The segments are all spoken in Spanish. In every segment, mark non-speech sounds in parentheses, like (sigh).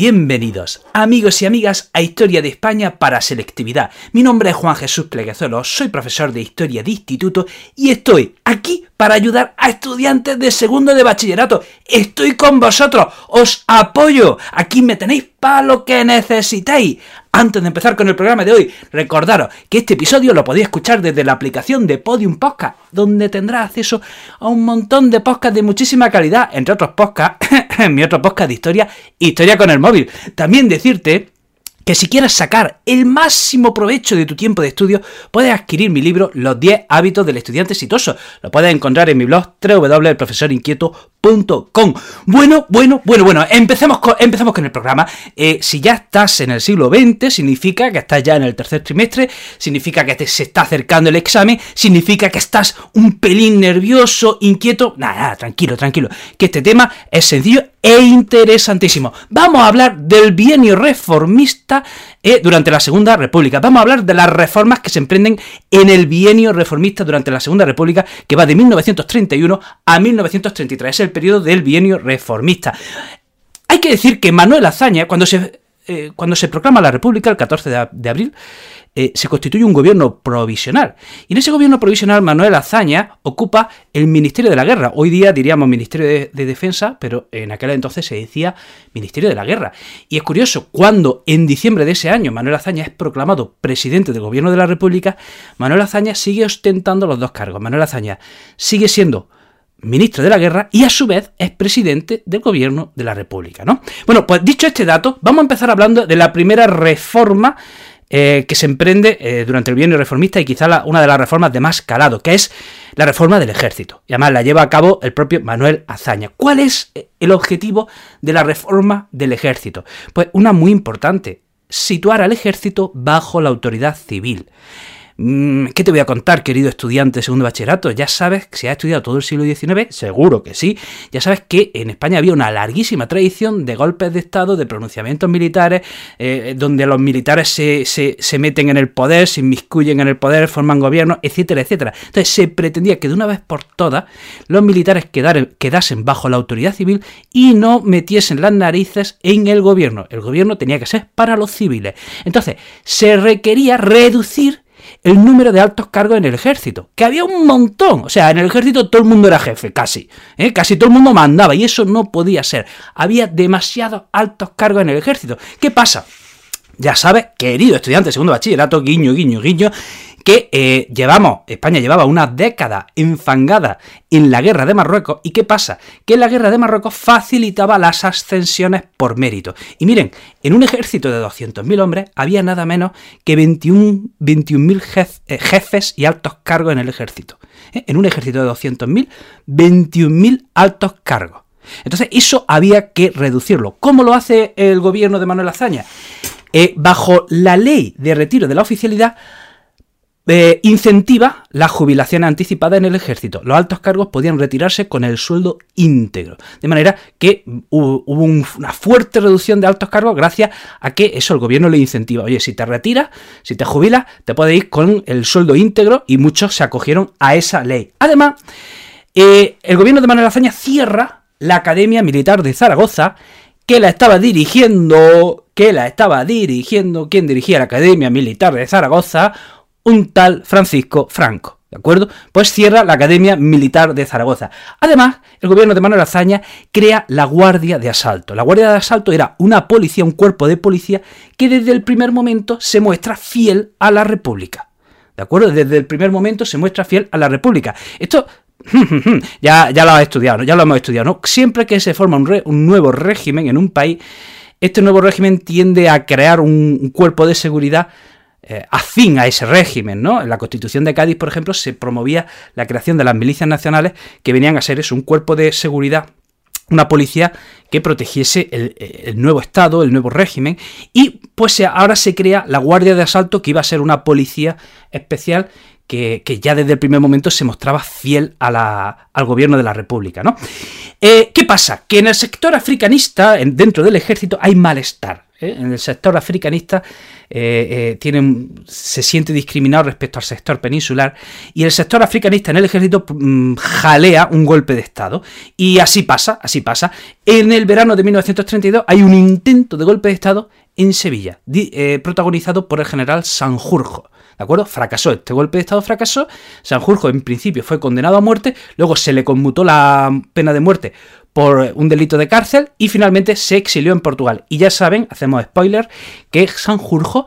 Bienvenidos, amigos y amigas, a Historia de España para Selectividad. Mi nombre es Juan Jesús Pleguezuelo, soy profesor de Historia de Instituto y estoy aquí para ayudar a estudiantes de segundo de bachillerato. Estoy con vosotros, os apoyo. Aquí me tenéis para lo que necesitéis. Antes de empezar con el programa de hoy, recordaros que este episodio lo podéis escuchar desde la aplicación de Podium Podcast, donde tendrás acceso a un montón de podcasts de muchísima calidad, entre otros podcasts, (laughs) mi otro podcast de historia, Historia con el móvil. También decirte que si quieres sacar el máximo provecho de tu tiempo de estudio, puedes adquirir mi libro Los 10 hábitos del estudiante exitoso. Lo puedes encontrar en mi blog www.elprofesorinquieto.com. Bueno, bueno, bueno, bueno, empecemos con, empezamos con el programa. Eh, si ya estás en el siglo XX, significa que estás ya en el tercer trimestre, significa que te, se está acercando el examen, significa que estás un pelín nervioso, inquieto. Nada, nada, tranquilo, tranquilo. Que este tema es sencillo e interesantísimo. Vamos a hablar del bienio reformista eh, durante la Segunda República. Vamos a hablar de las reformas que se emprenden en el bienio reformista durante la Segunda República, que va de 1931 a 1933. Es el periodo del bienio reformista. Hay que decir que Manuel Azaña, cuando se, eh, cuando se proclama la República, el 14 de, de abril, eh, se constituye un gobierno provisional. Y en ese gobierno provisional Manuel Azaña ocupa el Ministerio de la Guerra. Hoy día diríamos Ministerio de, de, Defensa, pero en aquel entonces se decía Ministerio de la Guerra. Y es curioso, cuando en diciembre de ese año Manuel Azaña es proclamado presidente del gobierno de la República, Manuel Azaña sigue ostentando los dos cargos. Manuel Azaña sigue siendo ministro de la guerra y a su vez es presidente del gobierno de la República, ¿no? Bueno, pues dicho este dato, vamos a empezar hablando de la primera reforma eh, que se emprende eh, durante el bienio reformista y quizá la, una de las reformas de más calado, que es la reforma del ejército. Y además la lleva a cabo el propio Manuel Azaña. ¿Cuál es eh, el objetivo de la reforma del ejército? Pues una muy importante, situar al ejército bajo la autoridad civil. ¿Qué te voy a contar, querido estudiante de segundo bachillerato? Ya sabes que si has estudiado todo el siglo XIX, seguro que sí. Ya sabes que en España había una larguísima tradición de golpes de Estado, de pronunciamientos militares, eh, donde los militares se, se, se, meten en el poder, se inmiscuyen en el poder, forman gobierno, etcétera, etcétera. Entonces se pretendía que de una vez por todas los militares quedaren, quedasen bajo la autoridad civil y no metiesen las narices en el gobierno. El gobierno tenía que ser para los civiles. Entonces se requería reducir el número de altos cargos en el ejército, que había un montón. O sea, en el ejército todo el mundo era jefe, casi. ¿eh? Casi todo el mundo mandaba y eso no podía ser. Había demasiados altos cargos en el ejército. ¿Qué pasa? Ya sabes, querido estudiante segundo bachillerato, guiño, guiño, guiño, que eh, llevamos, España llevaba una década enfangada en la guerra de Marruecos. ¿Y qué pasa? Que la guerra de Marruecos facilitaba las ascensiones por mérito. Y miren, en un ejército de 200.000 hombres había nada menos que 21.000 21 jef, jefes y altos cargos en el ejército. ¿Eh? En un ejército de 200.000, 21.000 altos cargos. Entonces, eso había que reducirlo. ¿Cómo lo hace el gobierno de Manuel Azaña? Eh, bajo la ley de retiro de la oficialidad, eh, incentiva la jubilación anticipada en el ejército. Los altos cargos podían retirarse con el sueldo íntegro. De manera que hubo un, una fuerte reducción de altos cargos gracias a que eso el gobierno le incentiva. Oye, si te retiras, si te jubilas, te puedes ir con el sueldo íntegro y muchos se acogieron a esa ley. Además, eh, el gobierno de Manuel Azaña cierra la Academia Militar de Zaragoza que la estaba dirigiendo, que la estaba dirigiendo, quien dirigía la Academia Militar de Zaragoza, un tal Francisco Franco. ¿De acuerdo? Pues cierra la Academia Militar de Zaragoza. Además, el gobierno de Manuel Azaña crea la Guardia de Asalto. La Guardia de Asalto era una policía, un cuerpo de policía que desde el primer momento se muestra fiel a la República. ¿De acuerdo? Desde el primer momento se muestra fiel a la República. Esto (laughs) ya, ya lo has estudiado, ya lo hemos estudiado, ¿no? Siempre que se forma un, nuevo régimen en un país, este nuevo régimen tiende a crear un, cuerpo de seguridad eh, afín a ese régimen, ¿no? En la Constitución de Cádiz, por ejemplo, se promovía la creación de las milicias nacionales que venían a ser eso, un cuerpo de seguridad una policía que protegiese el, el, nuevo Estado, el nuevo régimen, y pues ahora se crea la Guardia de Asalto, que iba a ser una policía especial que, ya desde el primer momento se mostraba fiel al gobierno de la República. ¿no? Eh, ¿Qué pasa? Que en el sector africanista, dentro del ejército, hay malestar. ¿eh? En el sector africanista eh, se siente discriminado respecto al sector peninsular y el sector africanista en el ejército mm, jalea un golpe de Estado. Y así pasa, así pasa. En el verano de 1932 hay un intento de golpe de Estado en Sevilla, protagonizado por el general Sanjurjo. ¿De acuerdo? Fracasó, este golpe de Estado fracasó. Sanjurjo en principio fue condenado a muerte, luego se le conmutó la pena de muerte por un delito de cárcel y finalmente se exilió en Portugal. Y ya saben, hacemos spoiler, que Sanjurjo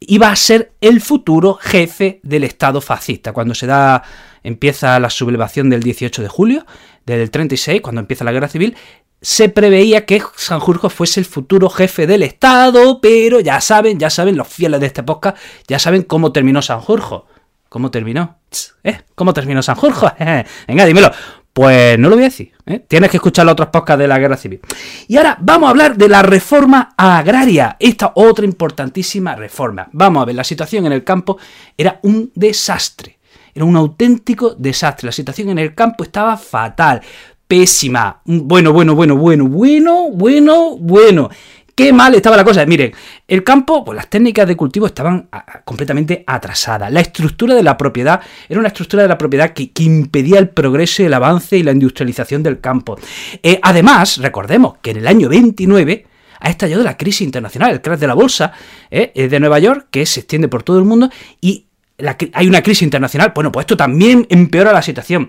iba a ser el futuro jefe del Estado fascista. Cuando se da, empieza la sublevación del 18 de julio del 36, cuando empieza la guerra civil, se preveía que Sanjurjo fuese el futuro jefe del Estado, pero ya saben, ya saben, los fieles de esta época, ya saben cómo terminó Sanjurjo. ¿Cómo terminó? ¿Eh? ¿Cómo terminó Sanjurjo? (laughs) Venga, dímelo. Pues no lo voy a decir. ¿eh? Tienes que escuchar las otras podcasts de la guerra civil. Y ahora vamos a hablar de la reforma agraria. Esta otra importantísima reforma. Vamos a ver, la situación en el campo era un desastre. Era un auténtico desastre. La situación en el campo estaba fatal pésima. Bueno, bueno, bueno, bueno, bueno, bueno, bueno. Qué mal estaba la cosa. Miren, el campo, pues las técnicas de cultivo estaban ah, completamente atrasadas. La estructura de la propiedad era una estructura de la propiedad que, impedía el progreso, el avance y la industrialización del campo. Eh, además, recordemos que en el año 29 ha estallado la crisis internacional, el crash de la bolsa eh, de Nueva York, que se extiende por todo el mundo y hay una crisis internacional. Bueno, pues esto también empeora la situación.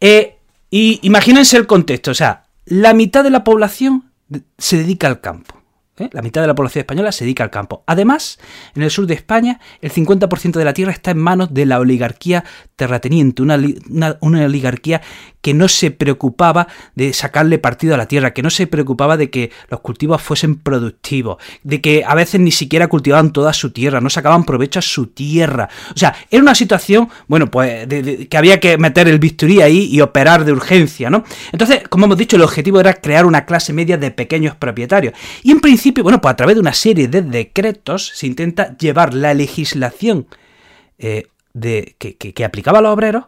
Eh, y imagínense el contexto, o sea, la mitad de la población se dedica al campo. ¿Eh? La mitad de la población española se dedica al campo. Además, en el sur de España, el 50% de la tierra está en manos de la oligarquía terrateniente, una, oligarquía que no se preocupaba de sacarle partido a la tierra, que no se preocupaba de que los cultivos fuesen productivos, de que a veces ni siquiera cultivaban toda su tierra, no sacaban provecho a su tierra. O sea, era una situación, bueno, pues que había que meter el bisturí ahí y operar de urgencia, ¿no? Entonces, como hemos dicho, el objetivo era crear una clase media de pequeños propietarios. Y en principio, bueno, pues a través de una serie de decretos se intenta llevar la legislación eh, de, que aplicaba a los obreros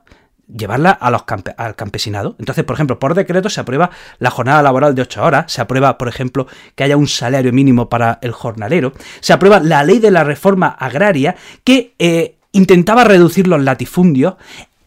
llevarla a los al campesinado. Entonces, por ejemplo, por decreto se aprueba la jornada laboral de 8 horas, se aprueba, por ejemplo, que haya un salario mínimo para el jornalero, se aprueba la ley de la reforma agraria que eh, intentaba reducir los latifundios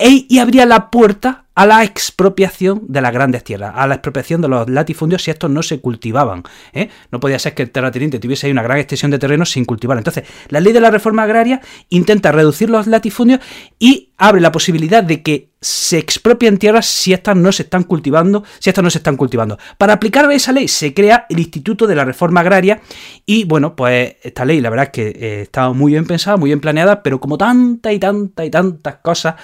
e, y abría la puerta a la expropiación de las grandes tierras, a la expropiación de los latifundios si estos no se cultivaban. ¿eh? No podía ser que el terrateniente tuviese una gran extensión de terreno sin cultivar. Entonces, la ley de la reforma agraria intenta reducir los latifundios y abre la posibilidad de que se expropien tierras si estas no se están cultivando, si estas no se están cultivando. Para aplicar esa ley se crea el Instituto de la Reforma Agraria y bueno, pues esta ley la verdad es que eh, estaba muy bien pensada, muy bien planeada, pero como tanta y tanta y tantas cosas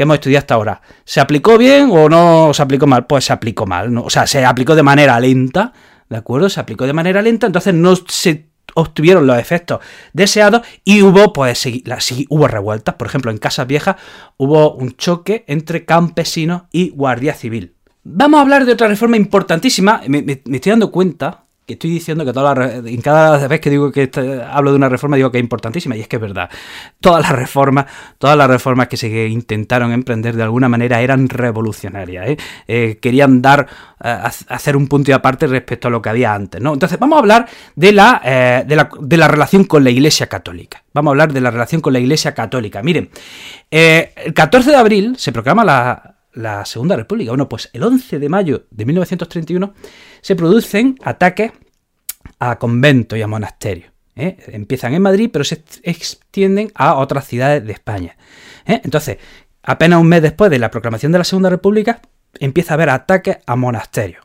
que hemos estudiado hasta ahora. ¿Se aplicó bien o no se aplicó mal? Pues se aplicó mal, ¿no? o sea, se aplicó de manera lenta, ¿de acuerdo? Se aplicó de manera lenta, entonces no se obtuvieron los efectos deseados y hubo, pues, hubo revueltas. Por ejemplo, en Casas Viejas hubo un choque entre campesinos y guardia civil. Vamos a hablar de otra reforma importantísima. me estoy dando cuenta estoy diciendo que todas en cada vez que digo que hablo de una reforma digo que es importantísima y es que es verdad. Todas las reformas, todas las reformas que se intentaron emprender de alguna manera eran revolucionarias. ¿eh? Eh, querían dar, eh, hacer un punto y aparte respecto a lo que había antes. ¿no? Entonces vamos a hablar de la, de la, de la relación con la Iglesia Católica. Vamos a hablar de la relación con la Iglesia Católica. Miren, el 14 de abril se proclama la, la Segunda República. Bueno, pues el 11 de mayo de 1931 se producen ataques a conventos y a monasterios. ¿eh? Empiezan en Madrid, pero se extienden a otras ciudades de España. ¿eh? Entonces, apenas un mes después de la proclamación de la Segunda República, empieza a haber ataques a monasterios.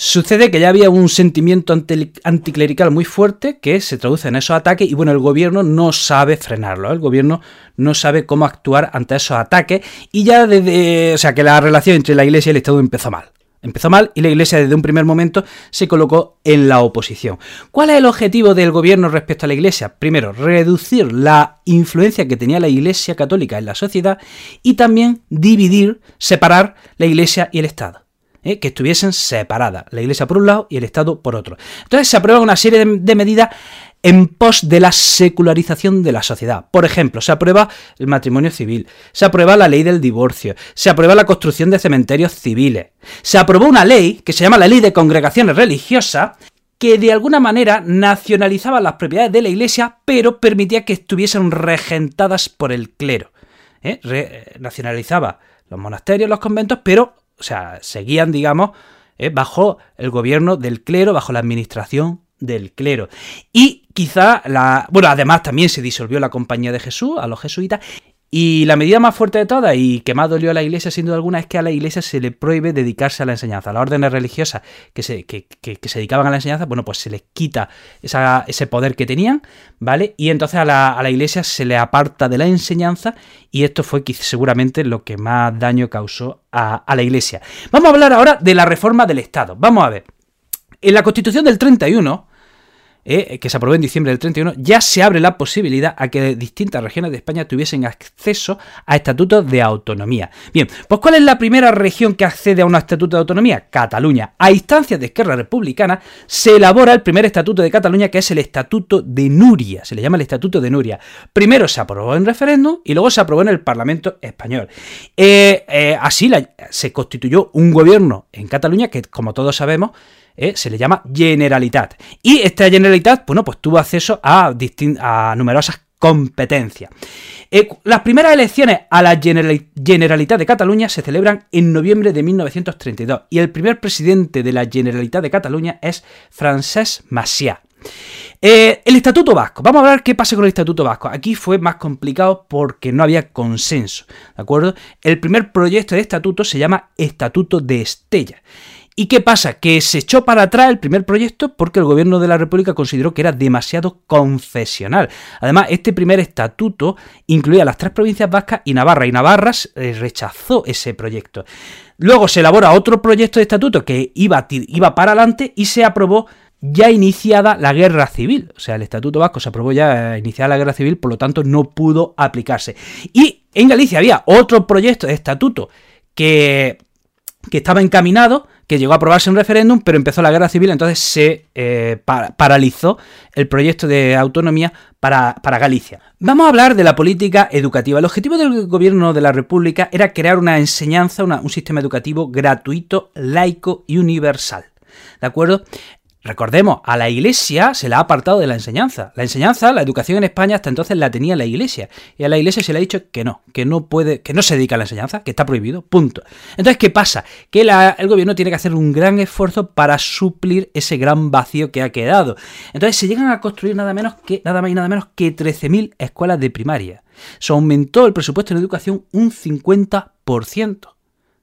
Sucede que ya había un sentimiento anticlerical muy fuerte que se traduce en esos ataques y bueno, el gobierno no sabe frenarlo, ¿eh? el gobierno no sabe cómo actuar ante esos ataques y ya desde, o sea, que la relación entre la iglesia y el Estado empezó mal. Empezó mal y la Iglesia desde un primer momento se colocó en la oposición. ¿Cuál es el objetivo del gobierno respecto a la Iglesia? Primero, reducir la influencia que tenía la Iglesia católica en la sociedad y también dividir, separar la Iglesia y el Estado. ¿Eh? que estuviesen separadas, la Iglesia por un lado y el Estado por otro. Entonces se aprueba una serie de, medidas en pos de la secularización de la sociedad. Por ejemplo, se aprueba el matrimonio civil, se aprueba la ley del divorcio, se aprueba la construcción de cementerios civiles, se aprobó una ley que se llama la ley de congregaciones religiosas, que de alguna manera nacionalizaba las propiedades de la iglesia, pero permitía que estuviesen regentadas por el clero. ¿eh? nacionalizaba los monasterios, los conventos, pero, o sea, seguían, digamos, ¿eh? bajo el gobierno del clero, bajo la administración del clero. Y quizá la. Bueno, además también se disolvió la Compañía de Jesús a los jesuitas. Y la medida más fuerte de todas y que más dolió a la iglesia, sin duda alguna, es que a la iglesia se le prohíbe dedicarse a la enseñanza. A las órdenes religiosas que se, que, se dedicaban a la enseñanza, bueno, pues se les quita ese poder que tenían, ¿vale? Y entonces a la, a la, iglesia se le aparta de la enseñanza y esto fue seguramente lo que más daño causó a, a la iglesia. Vamos a hablar ahora de la reforma del Estado. Vamos a ver. En la Constitución del 31, eh, que se aprobó en diciembre del 31, ya se abre la posibilidad a que distintas regiones de España tuviesen acceso a estatutos de autonomía. Bien, pues ¿cuál es la primera región que accede a un estatuto de autonomía? Cataluña. A instancias de Esquerra Republicana se elabora el primer estatuto de Cataluña, que es el Estatuto de Nuria. Se le llama el Estatuto de Nuria. Primero se aprobó en referéndum y luego se aprobó en el Parlamento español. Eh, eh, así se constituyó un gobierno en Cataluña que, como todos sabemos, ¿eh? se le llama Generalitat. Y esta Generalitat, bueno, pues tuvo acceso a, a numerosas competencias. Eh, las primeras elecciones a la Generalitat de Cataluña se celebran en noviembre de 1932 y el primer presidente de la Generalitat de Cataluña es Francesc Macià. Eh, el Estatuto Vasco. Vamos a hablar qué pasa con el Estatuto Vasco. Aquí fue más complicado porque no había consenso. ¿De acuerdo? El primer proyecto de estatuto se llama Estatuto de Estella. ¿Y qué pasa? Que se echó para atrás el primer proyecto porque el gobierno de la República consideró que era demasiado confesional. Además, este primer estatuto incluía las tres provincias vascas y Navarra, y Navarra eh, rechazó ese proyecto. Luego se elabora otro proyecto de estatuto que iba, iba para adelante y se aprobó ya iniciada la guerra civil. O sea, el Estatuto Vasco se aprobó ya iniciada la guerra civil, por lo tanto no pudo aplicarse. Y en Galicia había otro proyecto de estatuto que, que estaba encaminado, que llegó a aprobarse un referéndum, pero empezó la guerra civil, entonces se eh, paralizó el proyecto de autonomía para, Galicia. Vamos a hablar de la política educativa. El objetivo del gobierno de la República era crear una enseñanza, un sistema educativo gratuito, laico y universal. ¿De acuerdo? Recordemos, a la Iglesia se la ha apartado de la enseñanza. La enseñanza, la educación en España hasta entonces la tenía la Iglesia. Y a la Iglesia se le ha dicho que no, que no puede, que no se dedica a la enseñanza, que está prohibido, punto. Entonces, ¿qué pasa? Que el gobierno tiene que hacer un gran esfuerzo para suplir ese gran vacío que ha quedado. Entonces se llegan a construir nada menos que, nada más y nada menos que 13.000 escuelas de primaria. Se aumentó el presupuesto en educación un 50%.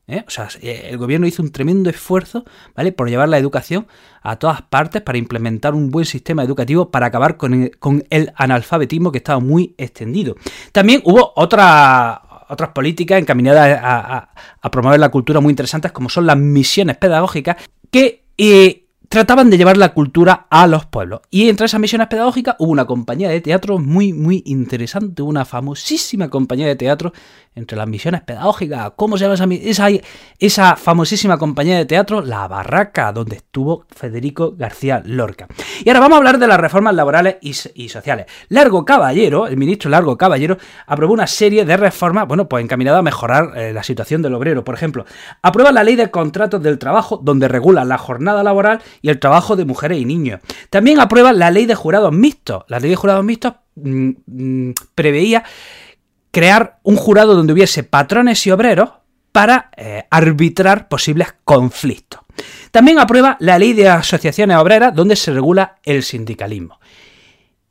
¿Eh? O sea, eh, el gobierno hizo un tremendo esfuerzo, ¿vale? Por llevar la educación a todas partes, para implementar un buen sistema educativo, para acabar con el, analfabetismo que estaba muy extendido. También hubo otras otras políticas encaminadas a, promover la cultura muy interesantes, como son las misiones pedagógicas, que eh, trataban de llevar la cultura a los pueblos. Y entre esas misiones pedagógicas hubo una compañía de teatro muy, muy interesante, una famosísima compañía de teatro entre las misiones pedagógicas. ¿Cómo se llama esa, esa, famosísima compañía de teatro? La Barraca, donde estuvo Federico García Lorca. Y ahora vamos a hablar de las reformas laborales y, sociales. Largo Caballero, el ministro Largo Caballero, aprobó una serie de reformas, bueno, pues encaminadas a mejorar eh, la situación del obrero. Por ejemplo, aprueba la ley de contratos del trabajo, donde regula la jornada laboral y el trabajo de mujeres y niños. También aprueba la ley de jurados mixtos. La ley de jurados mixtos mm, mm, preveía crear un jurado donde hubiese patrones y obreros para eh, arbitrar posibles conflictos. También aprueba la ley de asociaciones obreras donde se regula el sindicalismo.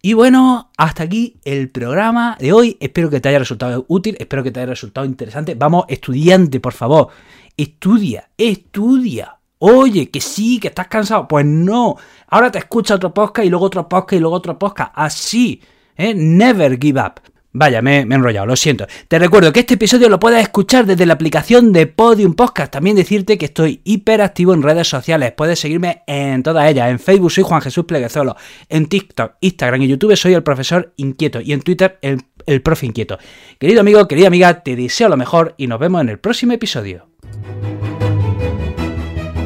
Y bueno, hasta aquí el programa de hoy. Espero que te haya resultado útil, espero que te haya resultado interesante. Vamos, estudiante, por favor, estudia, estudia. Oye, que sí, que estás cansado. Pues no. Ahora te escucha otro podcast y luego otro podcast y luego otro podcast. Así. ¿eh? Never give up. Vaya, me, he enrollado, lo siento. Te recuerdo que este episodio lo puedes escuchar desde la aplicación de Podium Podcast. También decirte que estoy hiperactivo en redes sociales. Puedes seguirme en todas ellas. En Facebook soy Juan Jesús Pleguezolo. En TikTok, Instagram y YouTube soy el profesor inquieto. Y en Twitter el, el profe inquieto. Querido amigo, querida amiga, te deseo lo mejor y nos vemos en el próximo episodio.